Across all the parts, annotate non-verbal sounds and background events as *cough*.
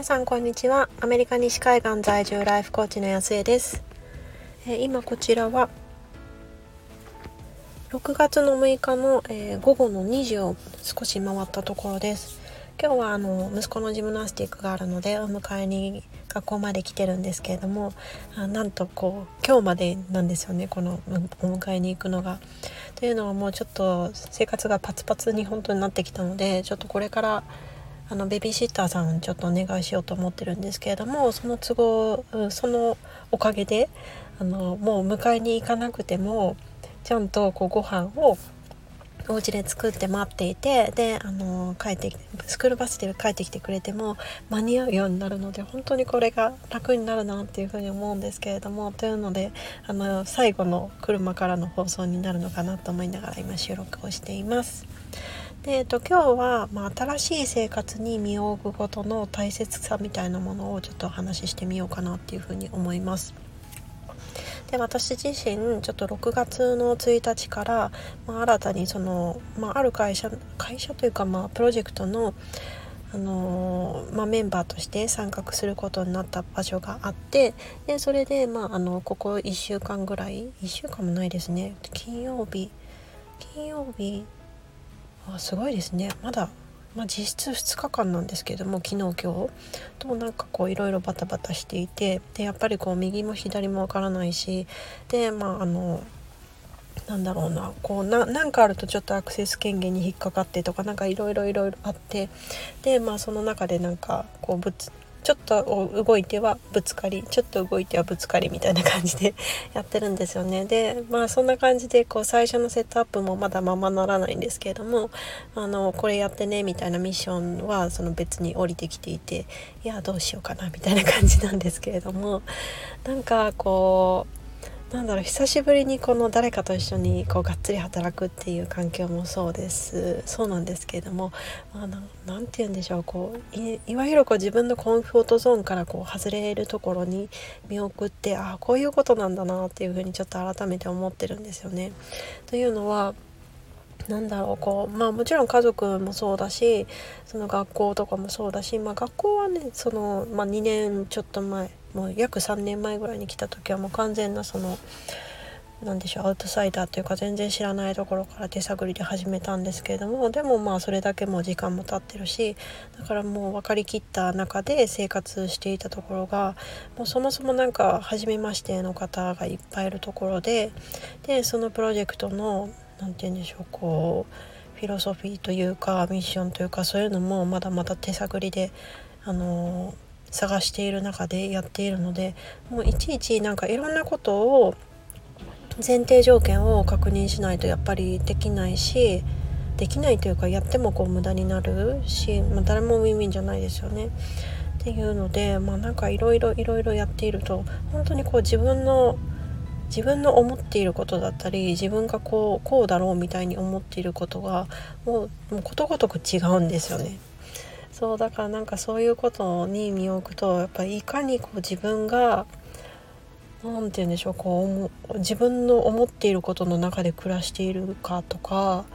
皆さんこんにちは。アメリカ西海岸在住ライフコーチの安江です、えー、今こちらは6月の6日の、えー、午後の2時を少し回ったところです。今日はあの息子のジムナスティックがあるのでお迎えに学校まで来てるんですけれどもあなんとこう今日までなんですよねこのお迎えに行くのが。というのはもうちょっと生活がパツパツに本当になってきたのでちょっとこれからあのベビーシッターさんちょっとお願いしようと思ってるんですけれどもその都合そのおかげであのもう迎えに行かなくてもちゃんとこうご飯をお家で作って待っていてであの帰ってスクールバスで帰ってきてくれても間に合うようになるので本当にこれが楽になるなっていうふうに思うんですけれどもというのであの最後の車からの放送になるのかなと思いながら今収録をしています。で、えっと、今日は、まあ、新しい生活に身を置くことの大切さみたいなものをちょっとお話ししてみようかなっていうふうに思います。で私自身ちょっと6月の1日から、まあ、新たにその、まあ、ある会社会社というか、まあ、プロジェクトのあのまあ、メンバーとして参画することになった場所があってでそれで、まあ、あのここ1週間ぐらい1週間もないですね金曜日金曜日あすごいですね。まだまあ、実質2日間なんですけども昨日今日ともなんかこういろいろバタバタしていてでやっぱりこう右も左もわからないしでまああのなんだろうなこうなんかあるとちょっとアクセス権限に引っかかってとか何かいろいろいろいろあってでまあその中でなんかこうぶつちょっと動いてはぶつかりちょっと動いてはぶつかりみたいな感じで *laughs* やってるんですよね。でまあそんな感じでこう最初のセットアップもまだままならないんですけれどもあのこれやってねみたいなミッションはその別に降りてきていていやどうしようかなみたいな感じなんですけれどもなんかこうなんだろう久しぶりにこの誰かと一緒にこうがっつり働くっていう環境もそうですそうなんですけれども何、て言うんでしょうこういわゆるこう自分のコンフォートゾーンからこう外れるところに見送ってああこういうことなんだなっていうふうにちょっと改めて思ってるんですよね。というのはなんだろうこうまあもちろん家族もそうだしその学校とかもそうだし、まあ、学校はねその、まあ、2年ちょっと前もう約3年前ぐらいに来た時はもう完全なその何でしょうアウトサイダーというか全然知らないところから手探りで始めたんですけれどもでもまあそれだけもう時間も経ってるしだからもう分かりきった中で生活していたところがもうそもそも何か初めましての方がいっぱいいるところででそのプロジェクトの何て言うんでしょうこうフィロソフィーというかミッションというかそういうのもまだまだ手探りであのー探している中でやっているのでもういちいちなんかいろんなことを前提条件を確認しないとやっぱりできないしできないというかやってもこう無駄になるし、まあ、誰もウィンウィンじゃないですよね。っていうのでまあなんかいろいろいろいろやっていると本当にこう自分の自分の思っていることだったり自分がこうこうだろうみたいに思っていることがもうもうことごとく違うんですよね。そうだからなんかそういうことに身を置くとやっぱりいかにこう自分が何て言うんでしょうこう自分の思っていることの中で暮らしているかとか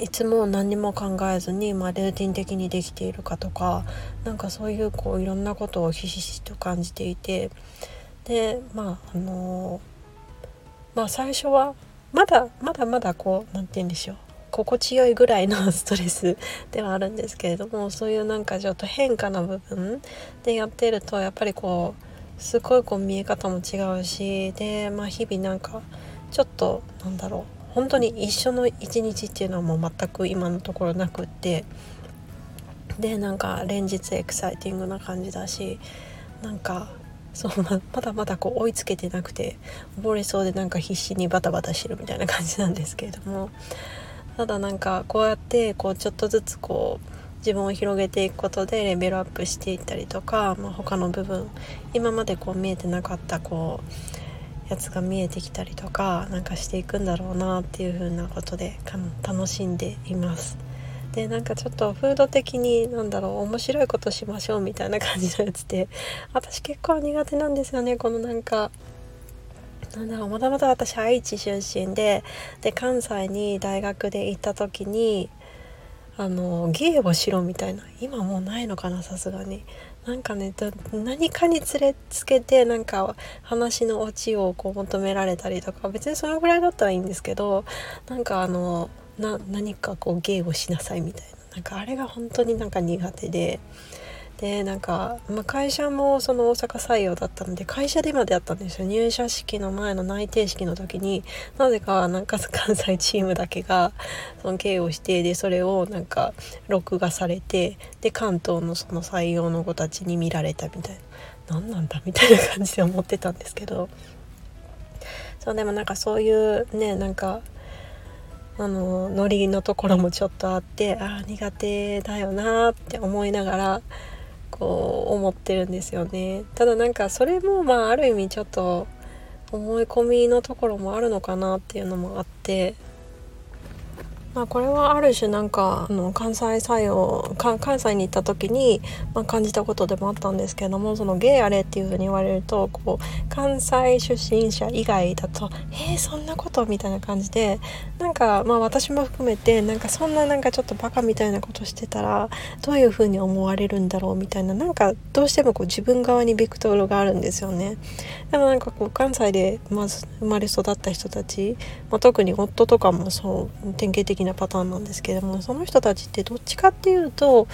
いつも何にも考えずに、まあ、ルーティン的にできているかとかなんかそういうこういろんなことをひしひしと感じていてでまああのまあ最初はまだまだまだこう何て言うんでしょう。心地よいぐらいのストレスではあるんですけれどもそういうなんかちょっと変化の部分でやってるとやっぱりこうすごいこう見え方も違うしで、まあ、日々なんかちょっとなんだろう本当に一緒の一日っていうのはもう全く今のところなくってでなんか連日エクサイティングな感じだしなんかそうまだまだこう追いつけてなくて溺れそうでなんか必死にバタバタしてるみたいな感じなんですけれどもただなんかこうやってこうちょっとずつこう自分を広げていくことでレベルアップしていったりとか、まあ、他の部分今までこう見えてなかったこうやつが見えてきたりとかなんかしていくんだろうなっていう風なことで楽しんでいます。でなんかちょっと風土的になんだろう面白いことしましょうみたいな感じのやつで私結構苦手なんですよねこのなんかなんだろうもともと私愛知出身でで関西に大学で行った時にあの芸をしろみたいな今もうないのかなさすがに。なんかね何かに連れつけてなんか話のオチをこう求められたりとか別にそのぐらいだったらいいんですけどなんかあのな何かこう芸をしなさいみたいな。なんかあれが本当になんか苦手で。でなんか、まあ、会社もその大阪採用だったので会社でまでやったんですよ。入社式の前の内定式の時になぜかなんか *laughs* 関西チームだけがその経をしてでそれをなんか録画されてで関東のその採用の子たちに見られたみたいな。何なんだみたいな感じで思ってたんですけど。そうでもなんかそういうねなんかあのノリのところもちょっとあってああ苦手だよなって思いながらこう思ってるんですよね。ただなんかそれもまあある意味ちょっと思い込みのところもあるのかなっていうのもあって。まあ、これはある種なんかあの関西採用関西に行った時に、まあ、感じたことでもあったんですけれどもそのゲイあれっていうふうに言われるとこう関西出身者以外だと「えー、そんなこと?」みたいな感じでなんかまあ私も含めてなんかそんななんかちょっとバカみたいなことしてたらどういうふうに思われるんだろうみたいななんかどうしてもこう自分側にビクトルがあるんですよね。でもなんかこう関西でまず生まれ育った人たち、まあ、特に夫とかもそう典型的的なパターンなんですけどもその人たちってどっちかっていうと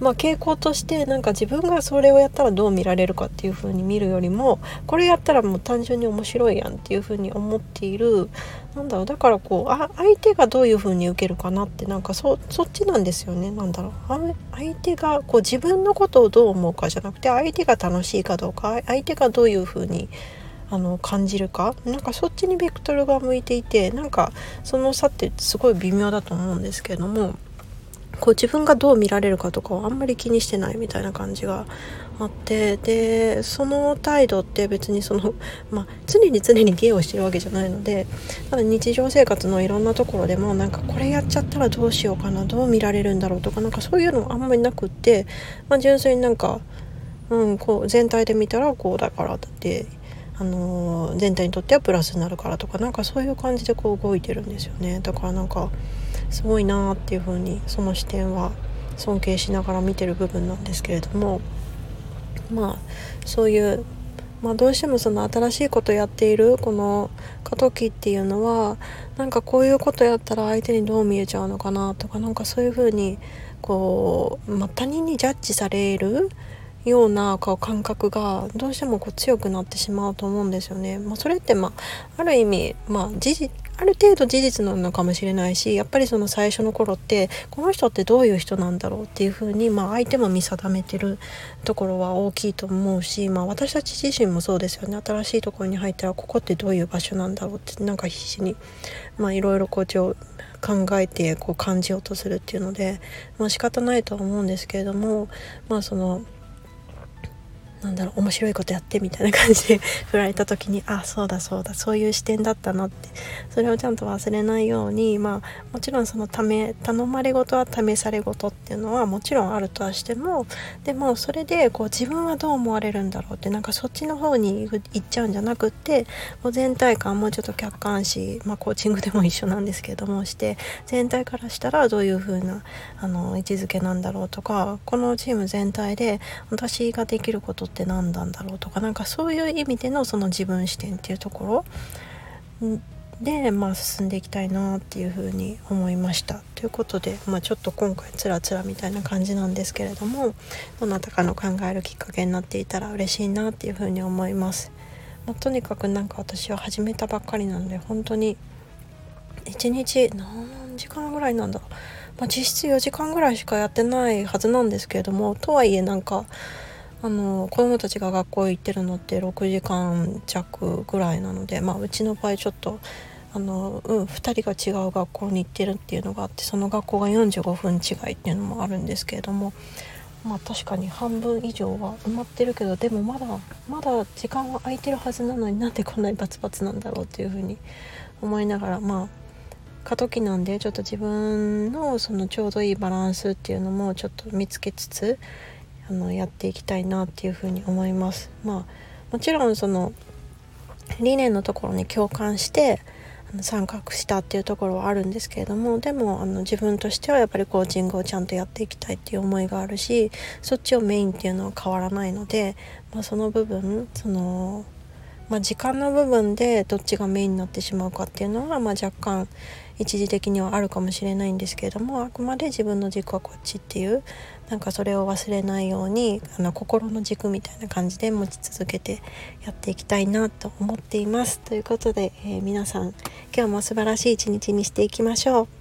まあ、傾向としてなんか自分がそれをやったらどう見られるかっていう風に見るよりもこれやったらもう単純に面白いやんっていう風に思っているなんだろうだからこうあ相手がどういう風に受けるかなってなんかそそっちなんですよね。なんだろう。相手がこう自分のことをどう思うかじゃなくて相手が楽しいかどうか相手がどういう風にあの感じるか？なんかそっちにベクトルが向いていてなんかその差ってすごい微妙だと思うんですけれどもこう自分がどう見られるかとかをあんまり気にしてないみたいな感じがあってでその態度って別にその、*laughs* まあ、常に常に芸をしてるわけじゃないのでただ日常生活のいろんなところでもなんかこれやっちゃったらどうしようかなどう見られるんだろうとかなんかそういうのあんまりなくって、まあ、純粋になんか、うん、こう全体で見たらこうだからってあの全体にとってはプラスになるからとかなんかそういう感じでこう動いてるんですよね。だからなんかすごいなーっていう風にその視点は尊敬しながら見てる部分なんですけれどもまあそういうまあ、どうしてもその新しいことやっているこの過渡期っていうのはなんかこういうことやったら相手にどう見えちゃうのかなとかなんかそういうふうにこう、まあ、他人にジャッジされるようなこう感覚がどうしてもこう強くなってしまうと思うんですよね。まあ、それってまあある意味まあ事実ある程度事実なのかもしれないしやっぱりその最初の頃ってこの人ってどういう人なんだろうっていうふうに、まあ、相手も見定めてるところは大きいと思うし、まあ、私たち自身もそうですよね新しいところに入ったらここってどういう場所なんだろうってなんか必死にいろいろこう考えてこう感じようとするっていうので、まあ仕方ないとは思うんですけれどもまあそのなんだろう面白いことやってみたいな感じで *laughs* 振られた時にあそうだそうだそういう視点だったなって。それをちゃんと忘れないようにまあもちろんそのため頼まれ事は試され事っていうのはもちろんあるとはしてもでもそれでこう自分はどう思われるんだろうってなんかそっちの方に行っちゃうんじゃなくってもう全体感もうちょっと客観視まあコーチングでも一緒なんですけどもして全体からしたらどういう風なあの位置づけなんだろうとかこのチーム全体で私ができることって何なんだろうとかなんかそういう意味でのその自分視点っていうところで、まあ、進んでいきたいなっていうふうに思いました。ということで、まあ、ちょっと今回つらつらみたいな感じなんですけれどもどなたかの考えるきっかけになっていたら嬉しいなっていうふうに思います。まあ、とにかくなんか私は始めたばっかりなので本当に1日何時間ぐらいなんだ、まあ、実質4時間ぐらいしかやってないはずなんですけれどもとはいえなんかあの子供たちが学校行ってるのって6時間弱ぐらいなので、まあ、うちの場合ちょっとあの、うん、2人が違う学校に行ってるっていうのがあってその学校が45分違いっていうのもあるんですけれどもまあ確かに半分以上は埋まってるけどでもまだまだ時間は空いてるはずなのになんでこんなにバツバツなんだろうっていうふうに思いながらまあ過渡期なんでちょっと自分のそのちょうどいいバランスっていうのもちょっと見つけつつあのやっていきたいなっていうふうに思います。まあ、もちろんその理念のところに共感して参画したっていうところはあるんですけれどもでもあの自分としてはやっぱりコーチングをちゃんとやっていきたいっていう思いがあるしそっちをメインっていうのは変わらないので、まあ、その部分その、まあ、時間の部分でどっちがメインになってしまうかっていうのは、まあ、若干一時的にはあるかもしれないんですけれどもあくまで自分の軸はこっちっていうなんかそれを忘れないようにあの心の軸みたいな感じで持ち続けてやっていきたいなと思っています。ということで、えー、皆さん今日も素晴らしい一日にしていきましょう。